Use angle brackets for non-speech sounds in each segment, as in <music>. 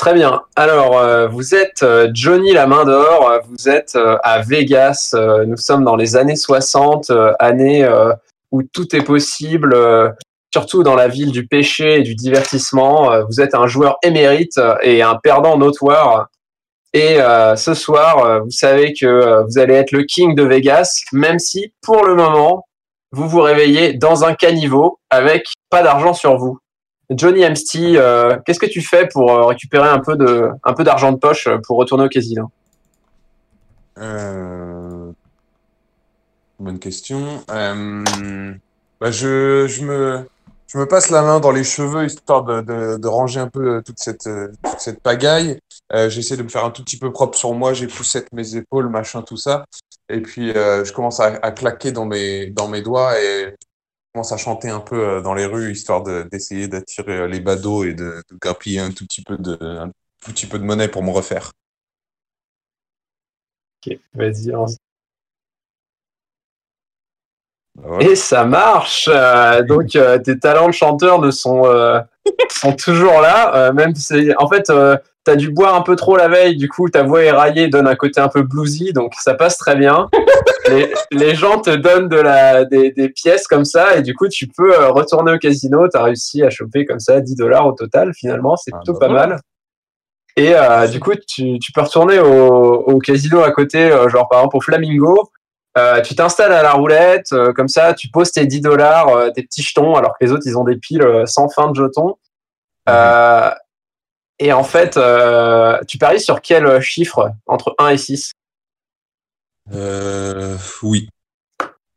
Très bien. Alors, euh, vous êtes euh, Johnny la main d'or, euh, vous êtes à Vegas, nous sommes dans les années 60, euh, années où tout est possible, surtout dans la ville du péché et du divertissement. Vous êtes un joueur émérite et un perdant notoire. Et ce soir, vous savez que vous allez être le king de Vegas, même si pour le moment, vous vous réveillez dans un caniveau avec pas d'argent sur vous. Johnny Amsty, euh, qu'est-ce que tu fais pour euh, récupérer un peu de un peu d'argent de poche euh, pour retourner au casino? Euh, Bonne question. Euh, bah, je, je me, je me passe la main dans les cheveux histoire de, de, ranger un peu toute cette, cette pagaille. J'essaie de me faire un tout petit peu propre sur moi. J'époussette mes épaules, machin, tout ça. Et puis, je commence à, à claquer dans mes, dans mes doigts et commence à chanter un peu euh, dans les rues histoire de, d'essayer d'attirer euh, les badauds et de, de grappiller un tout petit peu de, un tout petit peu de monnaie pour me refaire. Ok, vas-y. Bah, voilà. Et ça marche. euh, donc euh, tes talents de chanteur ne sont euh, sont toujours là. euh, même si en fait euh, t'as dû boire un peu trop la veille, du coup ta voix éraillée donne un côté un peu bluesy, donc ça passe très bien. <laughs> les, les gens te donnent de la des, des pièces comme ça et du coup tu peux euh, retourner au casino. T'as réussi à choper comme ça 10 dollars au total. Finalement c'est Ah, plutôt bah pas mal. Et euh, du coup, tu, tu peux retourner au, au casino à côté, genre par exemple au Flamingo. Euh, tu t'installes à la roulette, euh, comme ça, tu poses tes 10 dollars, euh, tes petits jetons, alors que les autres, ils ont des piles euh, sans fin de jetons. Euh, et en fait, tu paries sur quel chiffre entre 1 et 6 Euh, oui.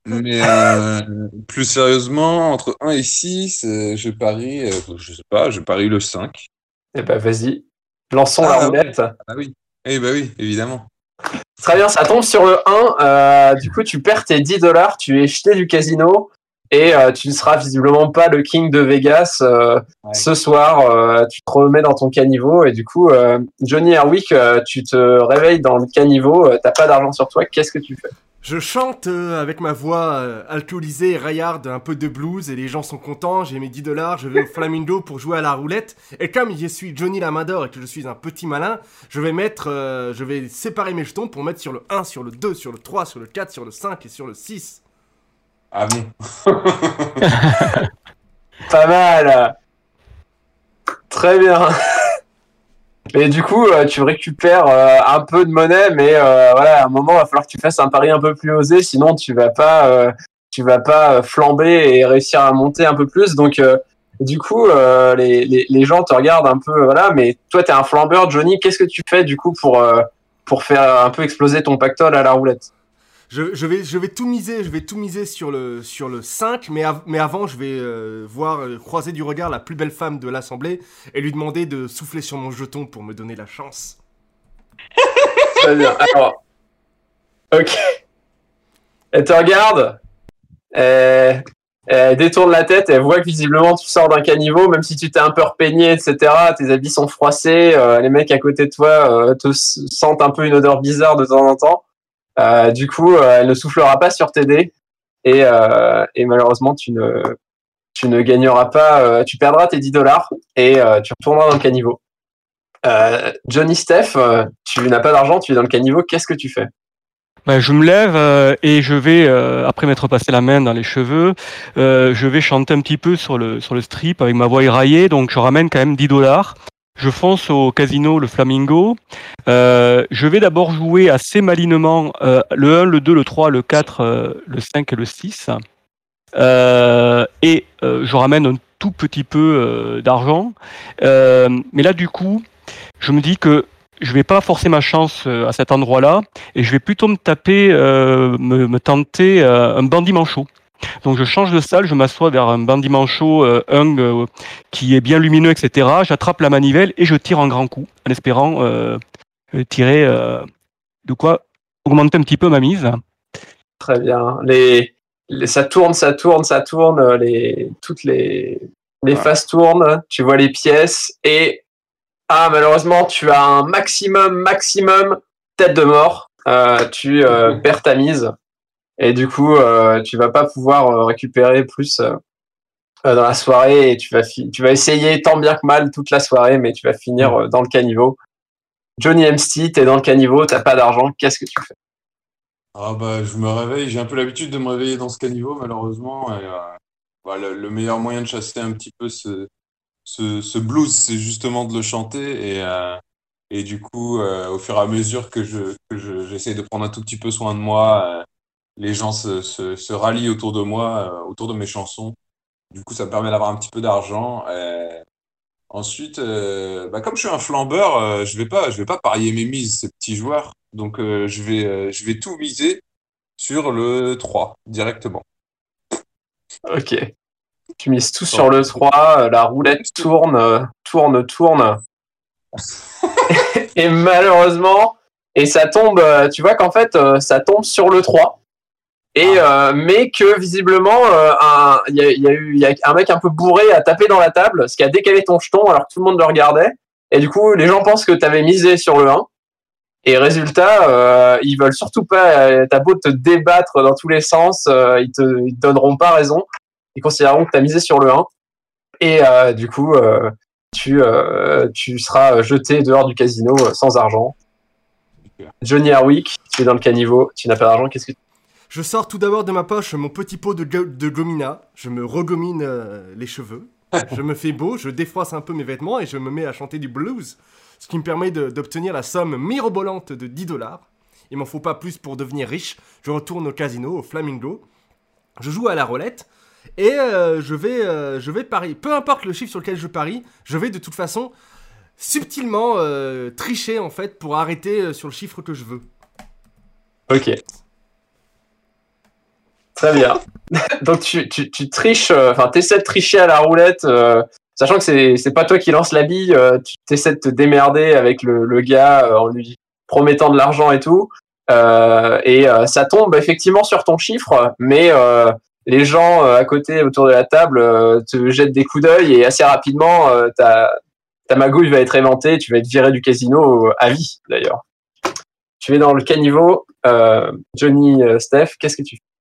Mais euh, plus sérieusement, entre 1 et 6, euh, je parie, je sais pas, je parie le 5. Eh ben, vas-y. Lançons Ah, la ouais. roulette. Ah oui. Eh ben oui, évidemment. Très bien, ça tombe sur le 1. Euh, du coup, tu perds tes 10 dollars, tu es jeté du casino et euh, tu ne seras visiblement pas le king de Vegas euh, Ouais. ce soir. euh, tu te remets dans ton caniveau et du coup, euh, Johnny Herwick, euh, tu te réveilles dans le caniveau, euh, t'as pas d'argent sur toi, qu'est-ce que tu fais? Je chante euh, avec ma voix euh, alcoolisée et raillarde un peu de blues et les gens sont contents, j'ai mes 10 dollars, je vais au <laughs> Flamingo pour jouer à la roulette et comme je suis Johnny la main d'or et que je suis un petit malin, je vais mettre, euh, je vais séparer mes jetons pour mettre sur le 1, sur le 2, sur le 3, sur le 4, sur le 5 et sur le 6. Ah bon? <laughs> Pas mal Très bien Et du coup, euh, tu récupères euh, un peu de monnaie, mais euh, voilà, à un moment, il va falloir que tu fasses un pari un peu plus osé, sinon tu vas pas, tu vas pas flamber et réussir à monter un peu plus. Donc, du coup, les, les, les gens te regardent un peu, voilà. Mais toi, t'es un flambeur, Johnny. Qu'est-ce que tu fais du coup pour pour faire un peu exploser ton pactole à la roulette? Je, vais, tout miser, je vais tout miser sur le, sur le 5, mais, av- mais avant, je vais euh, voir, euh, croiser du regard la plus belle femme de l'assemblée et lui demander de souffler sur mon jeton pour me donner la chance. Très bien. Alors, ok. Elle te regarde, elle, détourne la tête, elle voit que visiblement tu sors d'un caniveau, même si tu t'es un peu repeigné, etc. Tes habits sont froissés, euh, les mecs à côté de toi te sentent un peu une odeur bizarre de temps en temps. Euh, du coup, euh, elle ne soufflera pas sur tes dés et, euh, malheureusement, tu ne, gagneras pas, tu perdras tes 10 dollars et tu retourneras dans le caniveau. Johnny Steph, tu n'as pas d'argent, tu es dans le caniveau, qu'est-ce que tu fais? Ben, je me lève et je vais, après m'être passé la main dans les cheveux, je vais chanter un petit peu sur le, sur le strip avec ma voix éraillée, donc je ramène quand même 10 dollars. Je fonce au casino Le Flamingo. Euh, je vais d'abord jouer assez malinement euh, le 1, le 2, le 3, le 4, euh, le 5 et le 6. Euh, et euh, je ramène un tout petit peu euh, d'argent. Mais là, du coup, je me dis que je vais pas forcer ma chance à cet endroit-là et je vais plutôt me taper, me, me tenter un bandit manchot. Donc je change de salle, je m'assois vers un bandit manchot, euh, un euh, qui est bien lumineux, etc. J'attrape la manivelle et je tire en grand coup, en espérant euh, tirer de quoi augmenter un petit peu ma mise. Très bien. Les, les- ça tourne, ça tourne, ça tourne. Les, toutes les, faces tournent. Tu vois les pièces et ah malheureusement tu as un maximum, maximum tête de mort. Tu <laughs> perds ta mise et du coup euh, tu vas pas pouvoir euh, récupérer plus, euh, dans la soirée et tu vas, tu vas essayer tant bien que mal toute la soirée, mais tu vas finir euh, dans le caniveau. Johnny Amsty, t'es dans le caniveau, t'as pas d'argent, qu'est-ce que tu fais? Ah bah, je me réveille, j'ai un peu l'habitude de me réveiller dans ce caniveau, malheureusement. Et, euh, bah, le, le meilleur moyen de chasser un petit peu ce, ce, ce blues, c'est justement de le chanter. Et, euh, et du coup, euh, au fur et à mesure que je, que je, j'essaie de prendre un tout petit peu soin de moi, les gens se, se, se rallient autour de moi, euh, autour de mes chansons. Du coup, ça me permet d'avoir un petit peu d'argent. Euh, ensuite, euh, bah, comme je suis un flambeur, euh, je vais pas, je vais pas parier mes mises, ces petits joueurs. Donc, euh, je vais, je vais tout miser sur le 3 directement. Ok. Tu mises tout sur le 3, euh, la roulette tourne, tourne, tourne. <laughs> et malheureusement, et ça tombe, tu vois qu'en fait, ça tombe sur le 3. Et, euh, mais que visiblement, euh, un- il y, a, il y a eu il y a un mec un peu bourré à taper dans la table, ce qui a décalé ton jeton alors que tout le monde le regardait. Et du coup, les gens pensent que tu avais misé sur le 1. Et résultat, euh, ils veulent surtout pas, euh, t'as beau te débattre dans tous les sens, euh, ils, te, ils te donneront pas raison. Ils considéreront que tu as misé sur le 1. Et euh, du coup, euh, tu, euh, tu seras jeté dehors du casino euh, sans argent. Johnny Harwick, tu es dans le caniveau, tu n'as pas d'argent, qu'est-ce que tu Je sors tout d'abord de ma poche mon petit pot de, go- de gomina, je me regomine euh, les cheveux, je me fais beau, je défroisse un peu mes vêtements et je me mets à chanter du blues, ce qui me permet d'obtenir la somme mirobolante de 10 dollars. Il m'en faut pas plus pour devenir riche. Je retourne au casino, au Flamingo. Je joue à la roulette et euh, je, vais, euh, je vais parier. Peu importe le chiffre sur lequel je parie, je vais de toute façon subtilement tricher en fait pour arrêter sur le chiffre que je veux. Ok. Très bien. <laughs> Donc tu, tu, tu triches, euh, enfin tu essaies de tricher à la roulette, euh, sachant que c'est c'est pas toi qui lance la bille, euh, tu essaies de te démerder avec le, le gars euh, en lui promettant de l'argent et tout. Et ça tombe effectivement sur ton chiffre, mais les gens à côté autour de la table te jettent des coups d'œil et assez rapidement ta, ta magouille va être éventée, tu vas être viré du casino à vie d'ailleurs. Tu es dans le caniveau, Johnny, Steph, qu'est-ce que tu fais?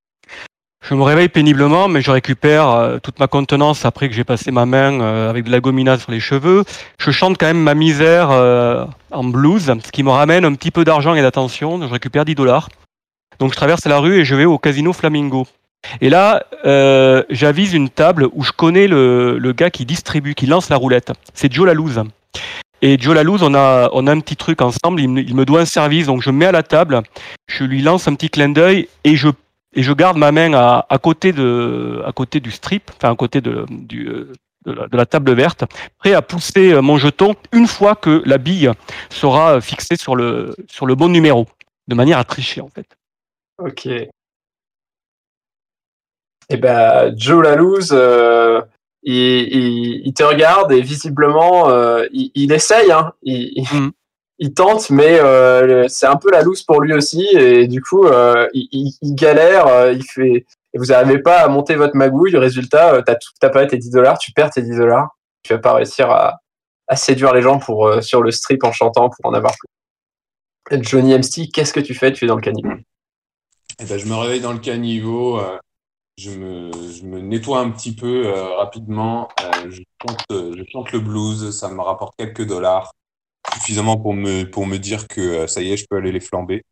Je me réveille péniblement, mais je récupère euh, toute ma contenance après que j'ai passé ma main euh, avec de la gomina sur les cheveux. Je chante quand même ma misère euh, en blues, ce qui me ramène un petit peu d'argent et d'attention. Je récupère 10 dollars. Donc je traverse la rue et je vais au casino Flamingo. Et là, j'avise une table où je connais le, gars qui distribue, qui lance la roulette. C'est Joe Lalouse. Et Joe Lalouse, on a, un petit truc ensemble. Il me, doit un service, donc je me mets à la table, je lui lance un petit clin d'œil et je et je garde ma main à, à côté de à côté du strip, enfin à côté de, du, euh, de, la, de la table verte, prêt à pousser euh, mon jeton une fois que la bille sera fixée sur le sur le bon numéro, de manière à tricher en fait. Ok. Et ben, Joe Lalouse, euh, il, il, il te regarde et visiblement, euh, il, il essaye, hein, il, Mhm. Il tente, mais euh, c'est un peu la loose pour lui aussi, et du coup, euh, il, galère, euh, il fait, et vous n'arrivez pas à monter votre magouille. Résultat, euh, t'as pas tes 10 dollars, tu perds tes 10 dollars, tu vas pas réussir à, séduire les gens pour sur le strip en chantant pour en avoir plus. Johnny MC, qu'est-ce que tu fais? Tu es dans le caniveau. Eh ben, je me réveille dans le caniveau, je, me, nettoie un petit peu rapidement, je chante le blues, ça me rapporte quelques dollars, suffisamment pour me, pour me dire que euh, ça y est, je peux aller les flamber.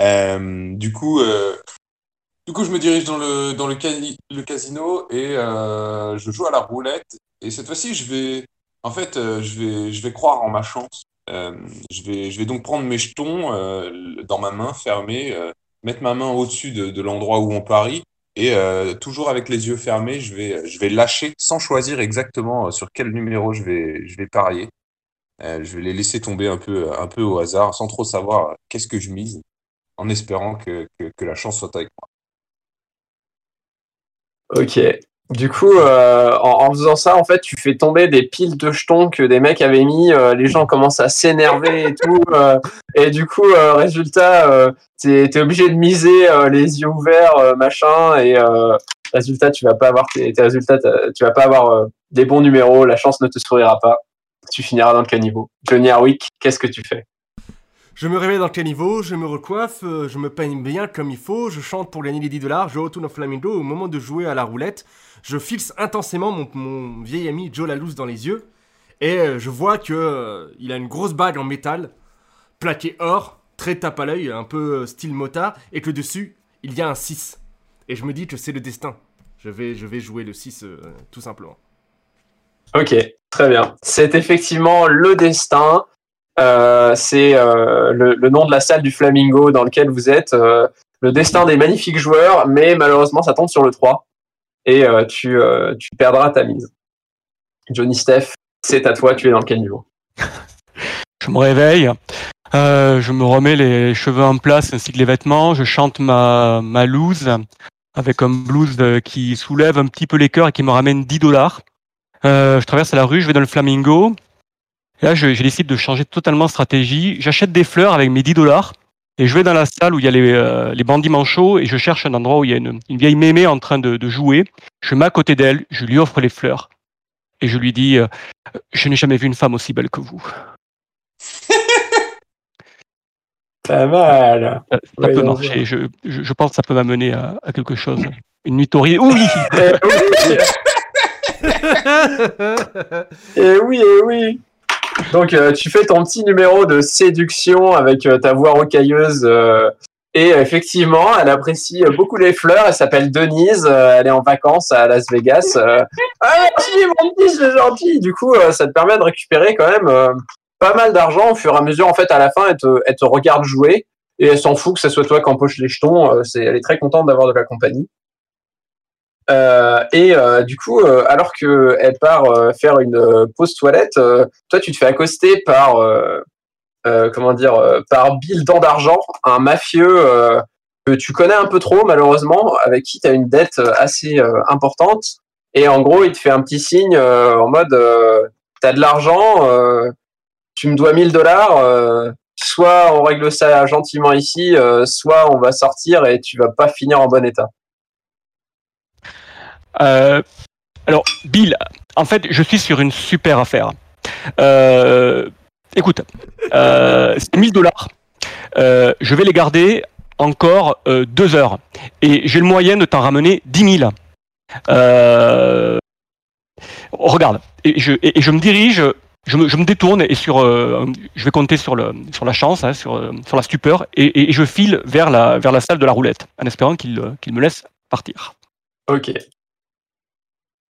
Euh, du coup, euh, du coup, je me dirige dans le, dans le, casino et je joue à la roulette. Et cette fois-ci, je vais, en fait, je vais, je vais croire en ma chance. Je vais, je vais donc prendre mes jetons dans ma main fermée, mettre ma main au-dessus de, de l'endroit où on parie et toujours avec les yeux fermés, je vais, je vais lâcher sans choisir exactement sur quel numéro je vais, je vais parier. Euh, je vais les laisser tomber un peu, un peu au hasard, sans trop savoir euh, qu'est-ce que je mise, en espérant que, la chance soit avec moi. Ok. Du coup, euh, en, faisant ça, en fait, tu fais tomber des piles de jetons que des mecs avaient mis. euh, les gens commencent à s'énerver et tout. euh, et du coup, euh, résultat, euh, t'es es obligé de miser euh, les yeux ouverts, euh, machin. Et euh, résultat, tu vas pas avoir tu vas pas avoir euh, des bons numéros. La chance ne te sourira pas. Tu finiras dans le caniveau. Johnny Harwick, qu'est-ce que tu fais? Je me réveille dans le caniveau, je me recoiffe, euh, je me peigne bien comme il faut, je chante pour gagner les 10 dollars, je retourne au flamingo. Au moment de jouer à la roulette, je fixe intensément mon, vieil ami Joe Lalouse dans les yeux. Et euh, je vois que euh, il a une grosse bague en métal, plaquée or, très tape à l'œil, un peu style motard, et que dessus, il y a un 6. Et je me dis que c'est le destin. Je vais, je vais jouer le 6 euh, tout simplement. Ok, très bien. C'est effectivement le destin. Euh, c'est euh, le, nom de la salle du Flamingo dans lequel vous êtes. euh, le destin des magnifiques joueurs, mais malheureusement, ça tombe sur le 3. Et tu, tu perdras ta mise. Johnny Steph, c'est à toi, tu es dans le caniveau. <laughs> Je me réveille, je me remets les cheveux en place ainsi que les vêtements, je chante ma, ma loose avec un blues qui soulève un petit peu les cœurs et qui me ramène 10 dollars. Euh, je traverse la rue, je vais dans le Flamingo. Et là, je, je décide de changer totalement de stratégie. J'achète des fleurs avec mes 10 dollars et je vais dans la salle où il y a les, euh, les bandits manchots et je cherche un endroit où il y a une, une vieille mémé en train de, de jouer. Je me mets à côté d'elle, je lui offre les fleurs et je lui dis euh, Je n'ai jamais vu une femme aussi belle que vous. <laughs> Pas mal. Ça, ça Ouais, peut marcher. Je, je, je pense que ça peut m'amener à, à quelque chose. Une nuit torride. Oui <laughs> Eh oui, et oui, et oui. Donc, euh, tu fais ton petit numéro de séduction avec euh, ta voix rocailleuse. euh, et effectivement, elle apprécie beaucoup les fleurs. Elle s'appelle Denise. elle est en vacances à Las Vegas. ah, merci, mon petit, c'est gentil. Du coup, ça te permet de récupérer quand même pas mal d'argent au fur et à mesure. En fait, à la fin, elle te, elle te regarde jouer et elle s'en fout que ce soit toi qui empoche les jetons. elle est très contente d'avoir de la compagnie. Euh, et euh, du coup, euh, alors que elle part euh, faire une euh, pause toilette, euh, toi tu te fais accoster par comment dire par Bill Dent d'argent, un mafieux que tu connais un peu trop malheureusement, avec qui tu as une dette assez importante. Et en gros, il te fait un petit signe en mode t'as de l'argent, tu me dois 1000 dollars. soit on règle ça gentiment ici, soit on va sortir et tu vas pas finir en bon état. Euh, alors, Bill, en fait, je suis sur une super affaire. Euh, écoute, euh, c'est 1000 dollars. Euh, je vais les garder encore deux heures. Et j'ai le moyen de t'en ramener 10 000. Euh, regarde, et je, me dirige, je me, détourne et sur, je vais compter sur, le, sur la chance, hein, sur, sur la stupeur, et, je file vers la, vers la salle de la roulette, en espérant qu'il me laisse partir. Ok.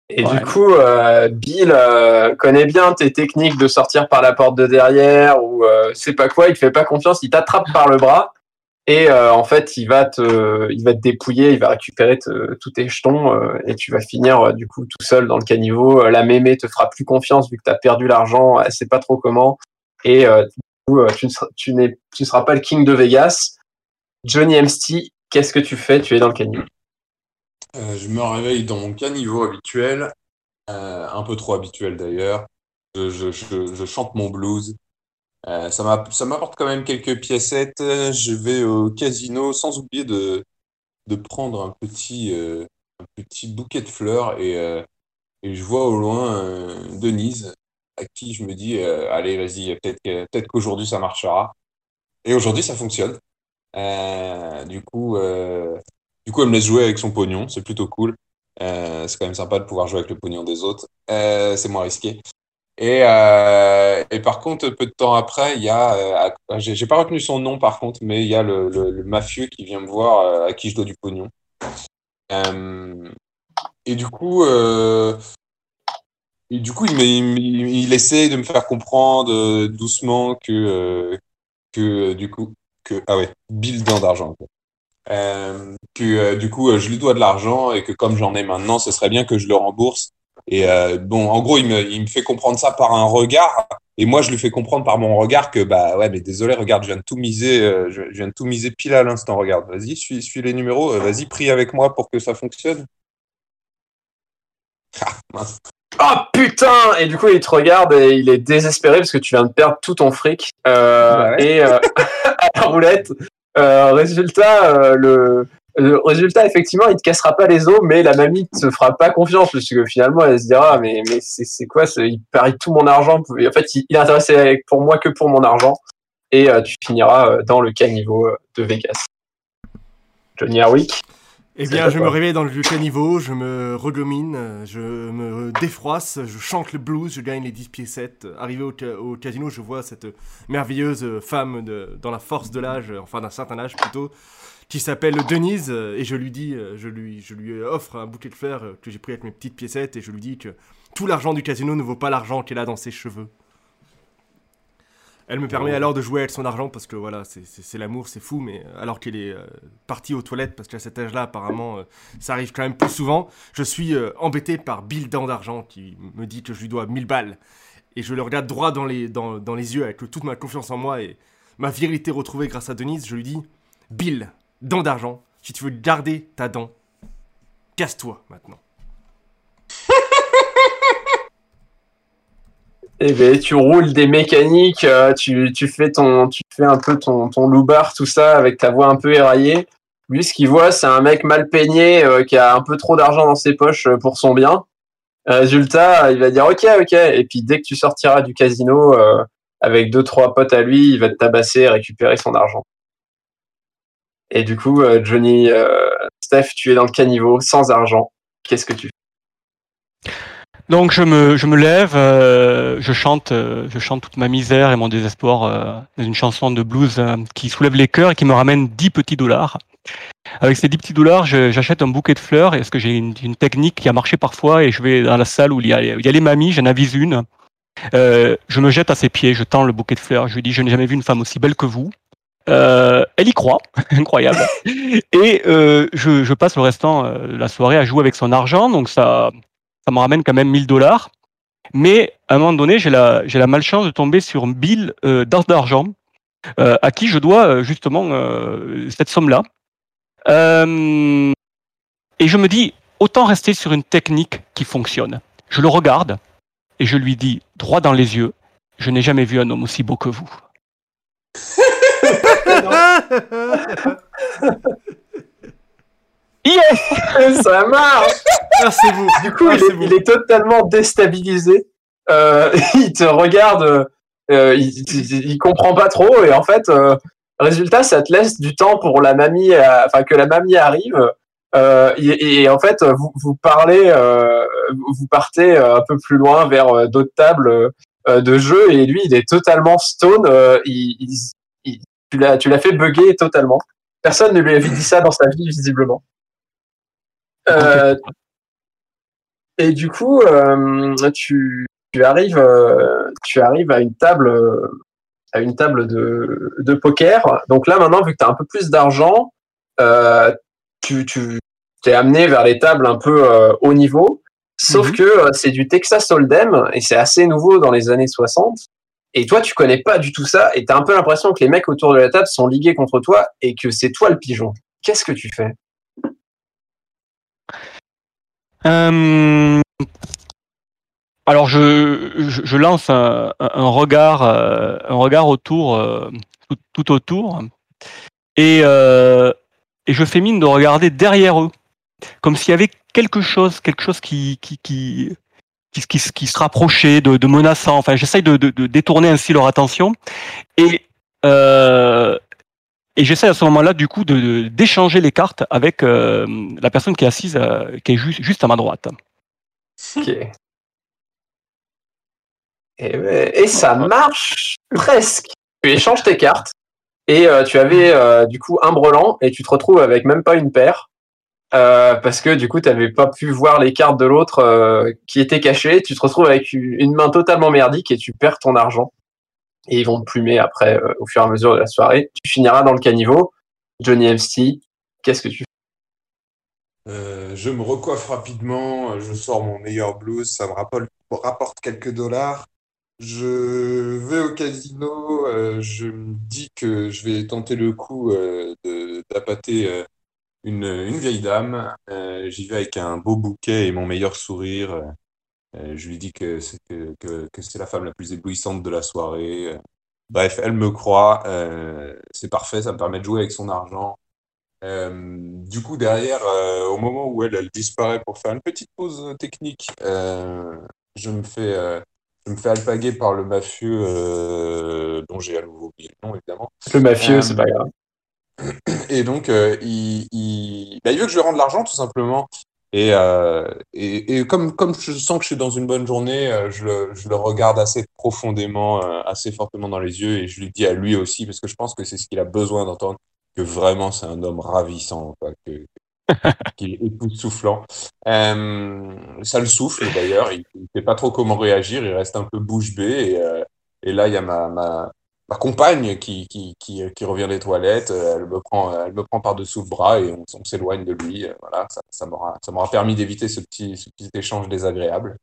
Et Ouais. du coup, euh, Bill euh, connaît bien tes techniques de sortir par la porte de derrière ou euh, c'est pas quoi, il te fait pas confiance, il t'attrape par le bras et euh, en fait, il va te, il va te dépouiller, il va récupérer te- tous tes jetons euh, et tu vas finir euh, du coup tout seul dans le caniveau. La mémé te fera plus confiance vu que tu as perdu l'argent, elle sait pas trop comment et euh, du coup, tu ne seras, tu seras pas le king de Vegas. Johnny Amsty, qu'est-ce que tu fais? Tu es dans le caniveau. Euh, je me réveille dans mon caniveau habituel, euh, un peu trop habituel d'ailleurs. Je, chante mon blues. Euh, ça m'a- ça m'apporte quand même quelques piécettes. Je vais au casino sans oublier de, prendre un petit, bouquet de fleurs et, je vois au loin Denise à qui je me dis allez vas-y peut-être peut-être qu'aujourd'hui ça marchera. Et aujourd'hui ça fonctionne. Du coup du coup, elle me laisse jouer avec son pognon, c'est plutôt cool. Euh, c'est quand même sympa de pouvoir jouer avec le pognon des autres. Euh, c'est moins risqué. Et, euh, et par contre, peu de temps après, il y a, j'ai pas retenu son nom par contre, mais il y a le, le- mafieux qui vient me voir à qui je dois du pognon. Et du coup, et du coup, il, il, essaie de me faire comprendre doucement que, que du coup, que ah ouais, Bill d'argent. Euh, que euh, du coup, euh, je lui dois de l'argent et que comme j'en ai maintenant, ce serait bien que je le rembourse. Et euh, bon, en gros, il me, il me fait comprendre ça par un regard. Et moi, je lui fais comprendre par mon regard que, bah ouais, mais désolé, regarde, je viens de tout miser, euh, je, viens de tout miser pile à l'instant. Regarde, vas-y, suis, suis les numéros, euh, vas-y, prie avec moi pour que ça fonctionne. <laughs> Ah, mince. Oh putain Et du coup, il te regarde et il est désespéré parce que tu viens de perdre tout ton fric. Euh, Bah ouais. Et euh, <laughs> à la roulette, euh, résultat, euh, le, résultat, effectivement, il te cassera pas les os, mais la mamie te fera pas confiance parce que finalement, elle se dira, mais, mais c'est quoi Il parie tout mon argent. En fait, il, est intéressé pour moi que pour mon argent. et tu finiras dans le caniveau de Vegas. Johnny Harwick. Eh bien, je me réveille dans le caniveau, je me regomine, je me défroisse, je chante le blues, je gagne les 10 pieds 7. Arrivé au, casino, je vois cette merveilleuse femme de, dans la force de l'âge, enfin d'un certain âge plutôt, qui s'appelle Denise, et je lui dis, je lui, je lui offre un bouquet de fleurs que j'ai pris avec mes petites piécettes, et je lui dis que tout l'argent du casino ne vaut pas l'argent qu'elle a dans ses cheveux. Elle me permet alors de jouer avec son argent parce que voilà, c'est l'amour, c'est fou, mais euh, alors qu'elle est euh, partie aux toilettes, parce qu'à cet âge-là, apparemment, euh, ça arrive quand même plus souvent, je suis embêté par Bill Dent d'Argent qui me dit que je lui dois 1000 balles. Et je le regarde droit dans les, dans, dans les yeux avec toute ma confiance en moi et ma virilité retrouvée grâce à Denise. Je lui dis Bill, Dent d'Argent, si tu veux garder ta dent, casse-toi maintenant. Eh ben, tu roules des mécaniques, euh, tu, tu, fais ton, tu fais un peu ton, ton loubar, tout ça, avec ta voix un peu éraillée. Lui, ce qu'il voit, c'est un mec mal peigné euh, qui a un peu trop d'argent dans ses poches euh, pour son bien. résultat, il va dire ok, ok. Et puis dès que tu sortiras du casino avec deux trois potes à lui, il va te tabasser et récupérer son argent. Et du coup, Johnny, Steph, tu es dans le caniveau sans argent. Qu'est-ce que tu fais? Donc je me, je me lève, euh, je chante, euh, je chante toute ma misère et mon désespoir euh, dans une chanson de blues qui soulève les cœurs et qui me ramène 10 petits dollars. Avec ces 10 petits dollars, j'achète un bouquet de fleurs parce que j'ai une, une, technique qui a marché parfois et je vais dans la salle où il y a, il y a les mamies, j'en avise une. je me jette à ses pieds, je tends le bouquet de fleurs, je lui dis je n'ai jamais vu une femme aussi belle que vous. elle y croit, <laughs> incroyable. Et je, je, passe le restant de la soirée à jouer avec son argent, donc ça, ça me ramène quand même 1000 dollars. Mais à un moment donné, j'ai la, malchance de tomber sur Bill euh, d'argent, euh, à qui je dois euh, justement euh, cette somme-là. et je me dis, autant rester sur une technique qui fonctionne. Je le regarde et je lui dis droit dans les yeux, je n'ai jamais vu un homme aussi beau que vous. <laughs> Yes <laughs> Ça marche ah, vous. Du coup, ah, il, est, totalement déstabilisé. Euh, <laughs> il te regarde, euh, il, il, comprend pas trop, et en fait, euh, résultat, ça te laisse du temps pour la mamie, enfin que la mamie arrive. Et, en fait, vous, vous parlez, vous partez un peu plus loin vers d'autres tables de jeu, et lui, il est totalement stone. il, tu l'as, tu l'as fait bugger totalement. Personne ne lui avait dit ça dans sa vie, visiblement. Euh, et du coup, euh, tu, tu, arrives, euh, tu arrives à une table, à une table de, de poker. Donc là, maintenant, vu que tu as un peu plus d'argent, tu, tu t'es amené vers les tables un peu haut niveau. Sauf mhm. que c'est du Texas Hold'em et c'est assez nouveau dans les années 60. Et toi, tu connais pas du tout ça et tu as un peu l'impression que les mecs autour de la table sont ligués contre toi et que c'est toi le pigeon. Qu'est-ce que tu fais? Euh, alors je, lance un, euh, regard autour, euh, tout, autour, et, je fais mine de regarder derrière eux, comme s'il y avait quelque chose, quelque chose qui, se rapprochait de, menaçant. Enfin, j'essaye de, détourner ainsi leur attention, et et j'essaie à ce moment-là, du coup, de, d'échanger les cartes avec euh, la personne qui est assise, euh, qui est juste, juste à ma droite. Ok. Et, ça marche presque. Tu échanges tes cartes et euh, tu avais du coup un brelan et tu te retrouves avec même pas une paire parce que du coup tu n'avais pas pu voir les cartes de l'autre qui étaient cachées. Tu te retrouves avec une main totalement merdique et tu perds ton argent et ils vont plumer après euh, au fur et à mesure de la soirée. Tu finiras dans le caniveau. Johnny MC, qu'est-ce que tu fais? Euh, Je me recoiffe rapidement, je sors mon meilleur blues, ça me rapporte, quelques dollars. Je vais au casino, euh, je me dis que je vais tenter le coup d'appâter une, une, vieille dame. J'y vais avec un beau bouquet et mon meilleur sourire. Euh, je lui dis que c'est que, que, c'est la femme la plus éblouissante de la soirée. Euh, bref, elle me croit. Euh, c'est parfait, ça me permet de jouer avec son argent. du coup, derrière, au moment où elle, elle disparaît pour faire une petite pause technique, je me fais, je me fais alpaguer par le mafieux dont j'ai à nouveau oublié le nom et Le mafieux, c'est pas grave. Et donc, il, il, bah, il veut que je lui rende l'argent, tout simplement. Et, euh, et, et comme, comme je sens que je suis dans une bonne journée, euh, je le, je le regarde assez profondément, euh, assez fortement dans les yeux, et je lui dis à lui aussi, parce que je pense que c'est ce qu'il a besoin d'entendre, que vraiment c'est un homme ravissant, quoi, que, <laughs> qu'il est époustouflant. Euh, ça le souffle d'ailleurs, il ne sait pas trop comment réagir, il reste un peu bouche bée, et, euh, et là il y a ma, ma, ma compagne qui, qui, qui, qui revient des toilettes, euh, elle me prend, elle me prend par-dessous le bras et on, s'éloigne de lui. euh, Voilà, ça, m'aura, ça permis d'éviter ce petit, ce petit échange désagréable.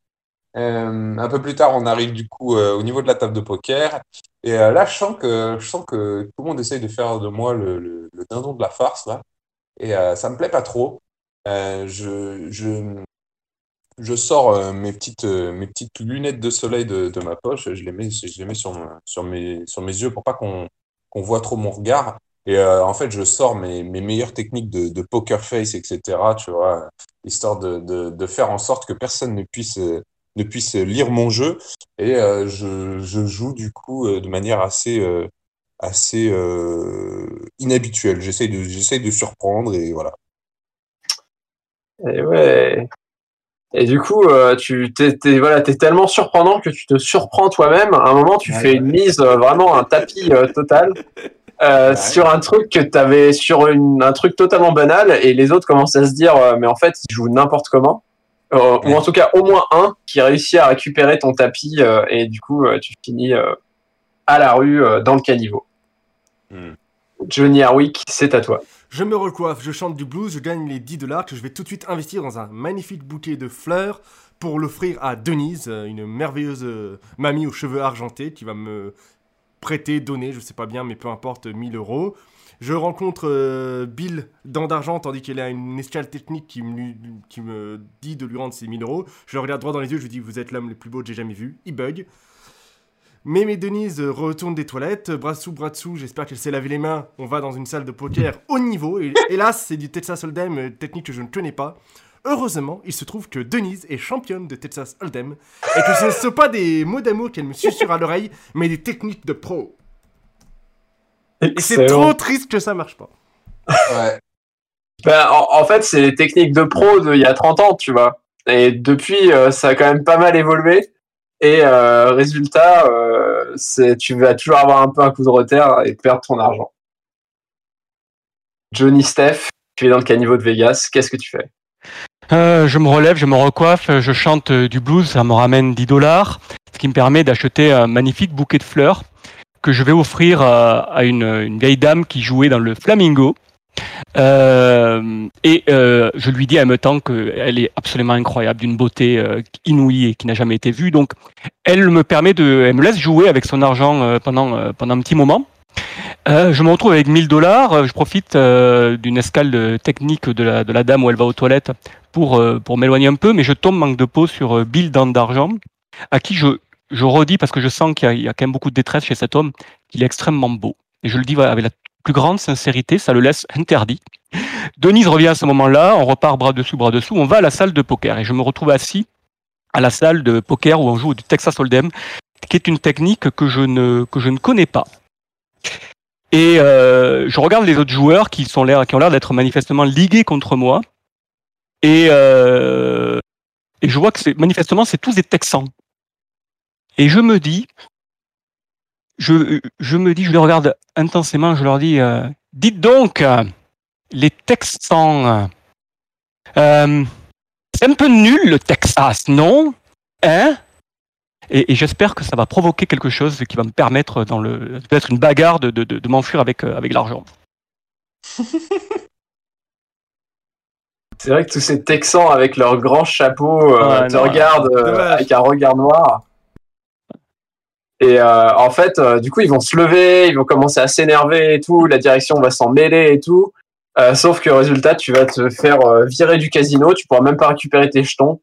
Euh, un peu plus tard, on arrive du coup euh, au niveau de la table de poker. Et euh, là, je sens que, je sens que tout le monde essaye de faire de moi le, le, le dindon de la farce, là. Et ça me plaît pas trop. Je, je, je sors euh, mes petites, euh, mes petites lunettes de soleil de, de ma poche, je les mets, je les mets sur, sur, mes, sur mes yeux pour pas qu'on qu'on voit trop mon regard. Et euh, en fait, je sors mes, mes meilleures techniques de, de poker face, etc., tu vois, histoire de, de, faire en sorte que personne ne puisse, ne puisse lire mon jeu. Et je, je joue du coup de manière assez, assez inhabituelle. J'essaie de, de surprendre et voilà. Et ouais. Et du coup, euh, tu t'es, t'es- voilà, t'es tellement surprenant que tu te surprends toi-même. À un moment, tu Ouais, fais ouais. une mise, euh, vraiment un tapis euh, total Ouais. sur un truc que t'avais sur une, un truc totalement banal, et les autres commencent à se dire, mais en fait, ils jouent n'importe comment. Ou en tout cas, au moins un qui réussit à récupérer ton tapis, et du coup, tu finis à la rue dans le caniveau. Hmm. Johnny Harwick, c'est à toi. Je me recoiffe, je chante du blues, je gagne les 10 dollars que je vais tout de suite investir dans un magnifique bouquet de fleurs pour l'offrir à Denise, euh, une merveilleuse euh, mamie aux cheveux argentés qui va me prêter, donner, je sais pas bien, mais peu importe, 1000 euros. Je rencontre euh, Bill Dent d'Argent tandis qu'elle a une escale technique qui me, qui me dit de lui rendre ses 1000 euros. Je le regarde droit dans les yeux, je lui dis Vous êtes l'homme le plus beau que j'ai jamais vu. Il bug. Mais mes Denise retourne des toilettes, bras dessous, bras dessous, j'espère qu'elle s'est lavé les mains. On va dans une salle de poker haut niveau. Et, <laughs> hélas, c'est du Texas Hold'em, euh, technique que je ne connais pas. Heureusement, il se trouve que Denise est championne de Texas Hold'em et que ce ne sont pas des mots d'amour qu'elle me susurre à l'oreille, mais des techniques de pro. Et c'est trop triste que ça marche pas. Ouais. Ben, en, en fait, c'est les techniques de pro d'il y a 30 ans, tu vois. Et depuis, euh, ça a quand même pas mal évolué. Et euh, résultat, euh, c'est, tu vas toujours avoir un peu un coup de retard et perdre ton argent. Johnny Steph, tu es dans le caniveau de Vegas, qu'est-ce que tu fais? Euh, je me relève, je me recoiffe, je chante du blues, ça me ramène 10 dollars, ce qui me permet d'acheter un magnifique bouquet de fleurs que je vais offrir à, une vieille dame qui jouait dans le Flamingo. Euh, et euh, je lui dis en même temps qu'elle est absolument incroyable, d'une beauté euh, inouïe et qui n'a jamais été vue. Donc, elle me permet de, me laisse jouer avec son argent pendant pendant un petit moment. Je me retrouve avec 1000 dollars. Je profite d'une escale technique de la, dame où elle va aux toilettes pour, pour m'éloigner un peu, mais je tombe manque de peau sur Bill Dent d'Argent, à qui je, je redis, parce que je sens qu'il y, a- quand même beaucoup de détresse chez cet homme, qu'il est extrêmement beau. Et je le dis avec la plus grande sincérité, ça le laisse <laughs> interdit. Denise revient à ce moment-là, on repart bras dessous, bras dessous, on va à la salle de poker, et je me retrouve assis à la salle de poker où on joue du Texas Hold'em, qui est une technique que je ne, que je ne connais pas. Et euh, je regarde les autres joueurs qui, l'air, qui ont l'air d'être manifestement ligués contre moi. Et, euh, et je vois que c'est, manifestement, c'est tous des Texans. Et je me dis, je, je me dis, je les regarde intensément, je leur dis, euh, dites donc, euh, les Texans, euh, c'est un peu nul le Texas, non Hein? Et, et j'espère que ça va provoquer quelque chose qui va me permettre, dans le peut-être une bagarre, de, de, de, de m'enfuir avec, euh, avec l'argent. C'est vrai que tous ces Texans avec leurs grands chapeaux euh, Ouais, te non, regardent euh, avec un regard noir. Et euh, en fait, euh, du coup, ils vont se lever, ils vont commencer à s'énerver et tout, la direction va s'en mêler et tout. Euh, sauf que résultat, tu vas te faire euh, virer du casino, tu pourras même pas récupérer tes jetons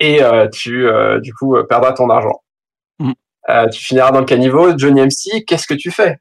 et euh, tu, euh, du coup, euh, perdras ton argent. Mm. Euh, tu finiras dans le caniveau. Johnny MC, qu'est-ce que tu fais?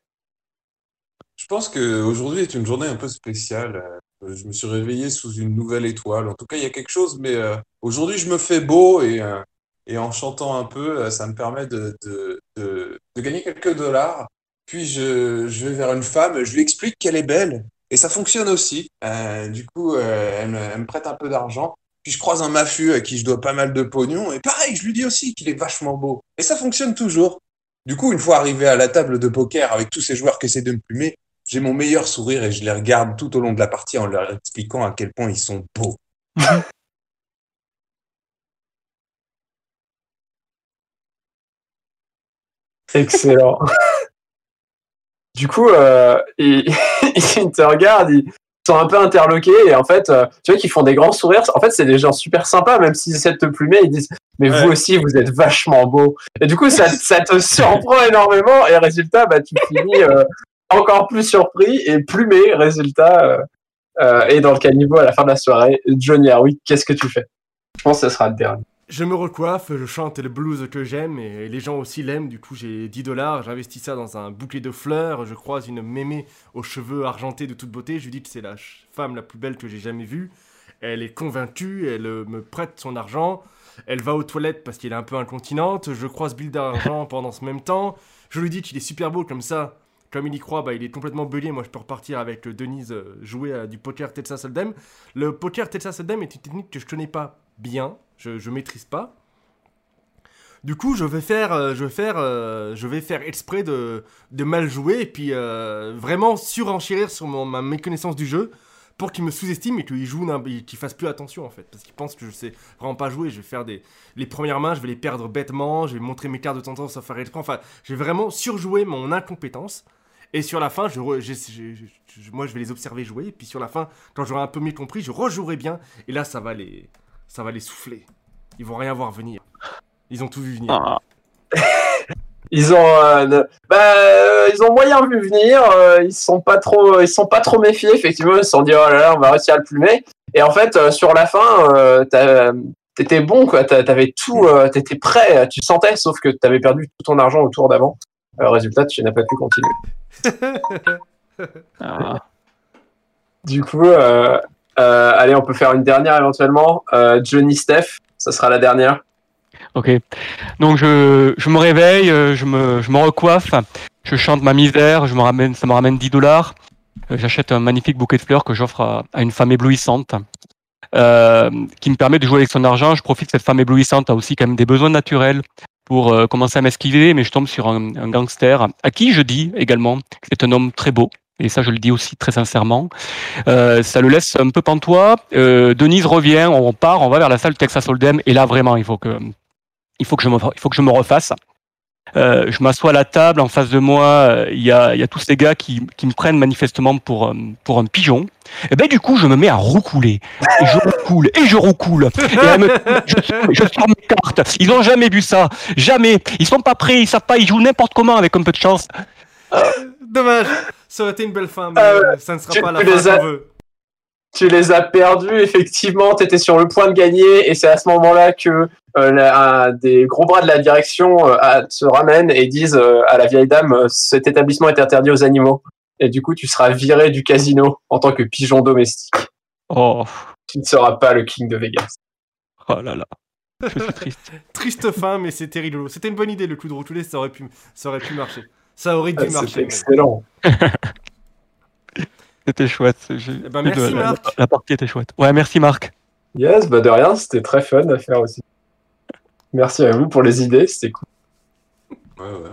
Je pense qu'aujourd'hui est une journée un peu spéciale. Je me suis réveillé sous une nouvelle étoile. En tout cas, il y a quelque chose, mais euh, aujourd'hui, je me fais beau et, euh, et en chantant un peu, euh, ça me permet de, de, de, de gagner quelques dollars. puis je, je vais vers une femme, je lui explique qu'elle est belle. Et ça fonctionne aussi. Euh, du coup, euh, elle, me, elle me prête un peu d'argent. Puis je croise un mafieux à qui je dois pas mal de pognon. Et pareil, je lui dis aussi qu'il est vachement beau. Et ça fonctionne toujours. Du coup, une fois arrivé à la table de poker avec tous ces joueurs qui essaient de me plumer, j'ai mon meilleur sourire et je les regarde tout au long de la partie en leur expliquant à quel point ils sont beaux. <laughs> Excellent. <laughs> du coup, euh, ils, <laughs> ils te regardent, ils sont un peu interloqués et en fait, euh, tu vois qu'ils font des grands sourires. En fait, c'est des gens super sympas, même s'ils essaient de te plumer, ils disent Mais Ouais. vous aussi, vous êtes vachement beau. Et du coup, ça, ça te surprend énormément et résultat, bah, tu finis euh, encore plus surpris et plumé. Résultat, euh, et dans le caniveau à la fin de la soirée, Johnny Harwick, qu'est-ce que tu fais? Je pense que ce sera le dernier. Je me recoiffe, je chante le blues que j'aime et les gens aussi l'aiment. Du coup, j'ai 10 dollars, j'investis ça dans un bouquet de fleurs. Je croise une mémé aux cheveux argentés de toute beauté. Je lui dis que c'est la femme la plus belle que j'ai jamais vue. Elle est convaincue, elle euh, me prête son argent. Elle va aux toilettes parce qu'elle est un peu incontinente. Je croise Bill d'argent <laughs> pendant ce même temps. Je lui dis qu'il est super beau comme ça. Comme il y croit, bah, il est complètement bellier. Moi, je peux repartir avec euh, Denise euh, jouer à du poker Texas Hold'em. Le poker Texas Hold'em est une technique que je connais pas bien, je, je maîtrise pas. Du coup, je vais faire, euh, je vais faire, euh, je vais faire exprès de, de mal jouer et puis euh, vraiment surenchérir sur ma méconnaissance du jeu pour qu'il me sous-estime et qu'il joue, qu'il fasse plus attention en fait, parce qu'il pense que je sais vraiment pas jouer. Je vais faire des, les premières mains, je vais les perdre bêtement, je vais montrer mes cartes de temps sans faire exprès. Enfin, je vais vraiment surjouer mon incompétence. Et sur la fin, je- moi, je vais les observer jouer. Et puis sur la fin, quand j'aurai un peu mieux compris, je rejouerai bien. Et là, ça va les, ça va les souffler. Ils vont rien voir venir. Ils ont tout vu venir. Ah. <laughs> Ils ont, euh, ne- bah, euh, ils ont moyen vu venir. euh, ils sont pas trop, ils sont pas trop méfiés. Effectivement, ils se sont dit oh là là, on va réussir à le plumer. Et en fait, euh, sur la fin, euh, t'étais bon quoi. T'a- T'avais tout, euh, t'étais prêt. Tu sentais, sauf que t'avais perdu tout ton argent au tour d'avant. Euh, résultat, tu n'as pas pu continuer. Ah. Du coup, euh, allez, on peut faire une dernière éventuellement. Euh, Johnny Steph, ça sera la dernière. Ok. Donc je, je me réveille, euh, je me, je me recoiffe, je chante ma misère, je me ramène, ça me ramène 10 dollars. Euh, J'achète un magnifique bouquet de fleurs que j'offre à, à une femme éblouissante euh, qui me permet de jouer avec son argent. Je profite que cette femme éblouissante a aussi quand même des besoins naturels pour euh, commencer à m'esquiver, mais je tombe sur un, un gangster à qui je dis également que c'est un homme très beau. Et ça, je le dis aussi très sincèrement. Euh, ça le laisse un peu pantois. Euh, Denise revient, on part, on va vers la salle Texas Hold'em. Et là, vraiment, il faut que, il faut que je me, il faut que je me refasse. Euh, je m'assois à la table, en face de moi, il y, a, y a tous ces gars qui, qui me prennent manifestement pour, pour un pigeon. Et ben du coup, je me mets à roucouler. Et je roucoule, et je roucoule. Je, je sors mes cartes. Ils ont jamais vu ça. Jamais. Ils sont pas prêts, ils savent pas, ils jouent n'importe comment avec un peu de chance. Dommage. Ça aurait été une belle fin, mais Ah euh, ça ne sera tu- pas la tu fin les as- qu'on veut. tu les as perdus, effectivement, tu étais sur le point de gagner, et c'est à ce moment-là que euh, la- un des gros bras de la direction euh, à- se ramènent et disent euh, à la vieille dame, cet établissement est interdit aux animaux. Et du coup, tu seras viré du casino en tant que pigeon domestique. Oh, Tu ne seras pas le king de Vegas. oh là là. Je suis triste. <laughs> Triste fin, mais c'était rigolo. C'était une bonne idée, le coup de roucouler, ça aurait pu, ça aurait pu marcher. Ça aurait dû Ah, C'était marcher. mais- excellent. <laughs> C'était chouette. Eh ben, merci, la- Marc. La partie était chouette. Ouais, merci Marc. Yes, bah de rien, c'était très fun à faire aussi. Merci à vous pour les idées, c'était cool. Ouais, ouais.